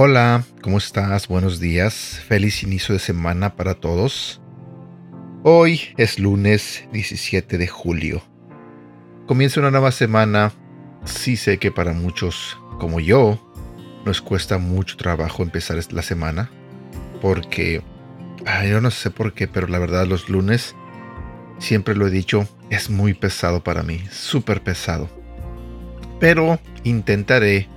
Hola, ¿cómo estás? Buenos días. Feliz inicio de semana para todos. Hoy es lunes 17 de julio. Comienza una nueva semana. Sí sé que para muchos, como yo, nos cuesta mucho trabajo empezar la semana. Porque, yo no sé por qué, pero la verdad los lunes, siempre lo he dicho, es muy pesado para mí. Súper pesado. Pero intentaré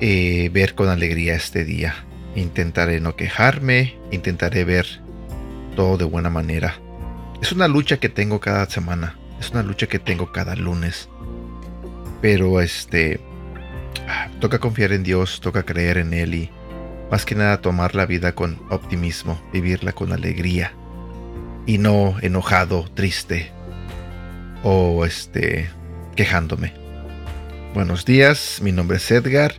eh, ver con alegría este día. Intentaré no quejarme, intentaré ver todo de buena manera. Es una lucha que tengo cada semana, es una lucha que tengo cada lunes. Pero este, toca confiar en Dios, toca creer en Él y más que nada tomar la vida con optimismo, vivirla con alegría y no enojado, triste o este quejándome. Buenos días, mi nombre es Edgar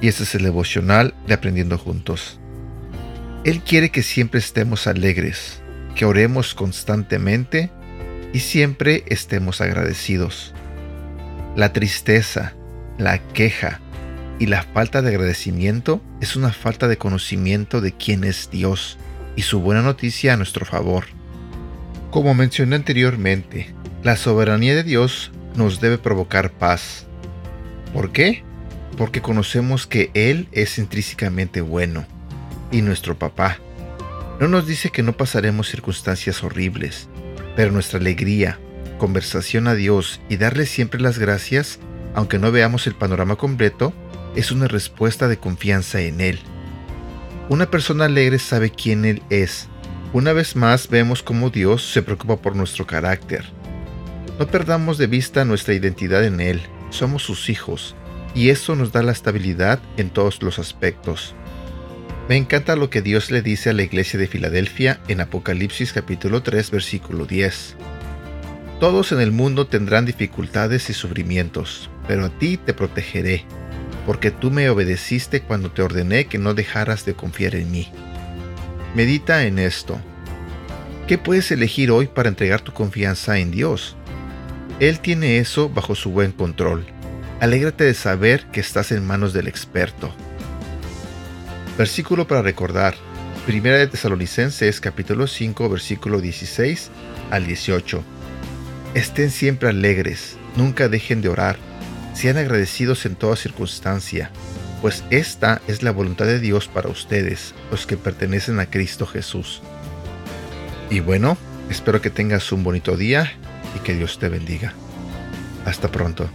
y este es el devocional de Aprendiendo Juntos. Él quiere que siempre estemos alegres, que oremos constantemente y siempre estemos agradecidos. La tristeza, la queja y la falta de agradecimiento es una falta de conocimiento de quién es Dios y su buena noticia a nuestro favor. Como mencioné anteriormente, la soberanía de Dios nos debe provocar paz. ¿Por qué? Porque conocemos que Él es intrínsecamente bueno y nuestro papá. No nos dice que no pasaremos circunstancias horribles, pero nuestra alegría, conversación a Dios y darle siempre las gracias, aunque no veamos el panorama completo, es una respuesta de confianza en Él. Una persona alegre sabe quién Él es. Una vez más vemos cómo Dios se preocupa por nuestro carácter. No perdamos de vista nuestra identidad en Él. Somos sus hijos y eso nos da la estabilidad en todos los aspectos. Me encanta lo que Dios le dice a la iglesia de Filadelfia en Apocalipsis capítulo 3 versículo 10. Todos en el mundo tendrán dificultades y sufrimientos, pero a ti te protegeré, porque tú me obedeciste cuando te ordené que no dejaras de confiar en mí. Medita en esto. ¿Qué puedes elegir hoy para entregar tu confianza en Dios? Él tiene eso bajo su buen control Alégrate de saber que estás en manos del experto. Versículo para recordar. Primera de Tesalonicenses capítulo 5 versículo 16 al 18. Estén siempre alegres, nunca dejen de orar, sean agradecidos en toda circunstancia, pues esta es la voluntad de Dios para ustedes, los que pertenecen a Cristo Jesús. Y bueno, espero que tengas un bonito día y que Dios te bendiga. Hasta pronto.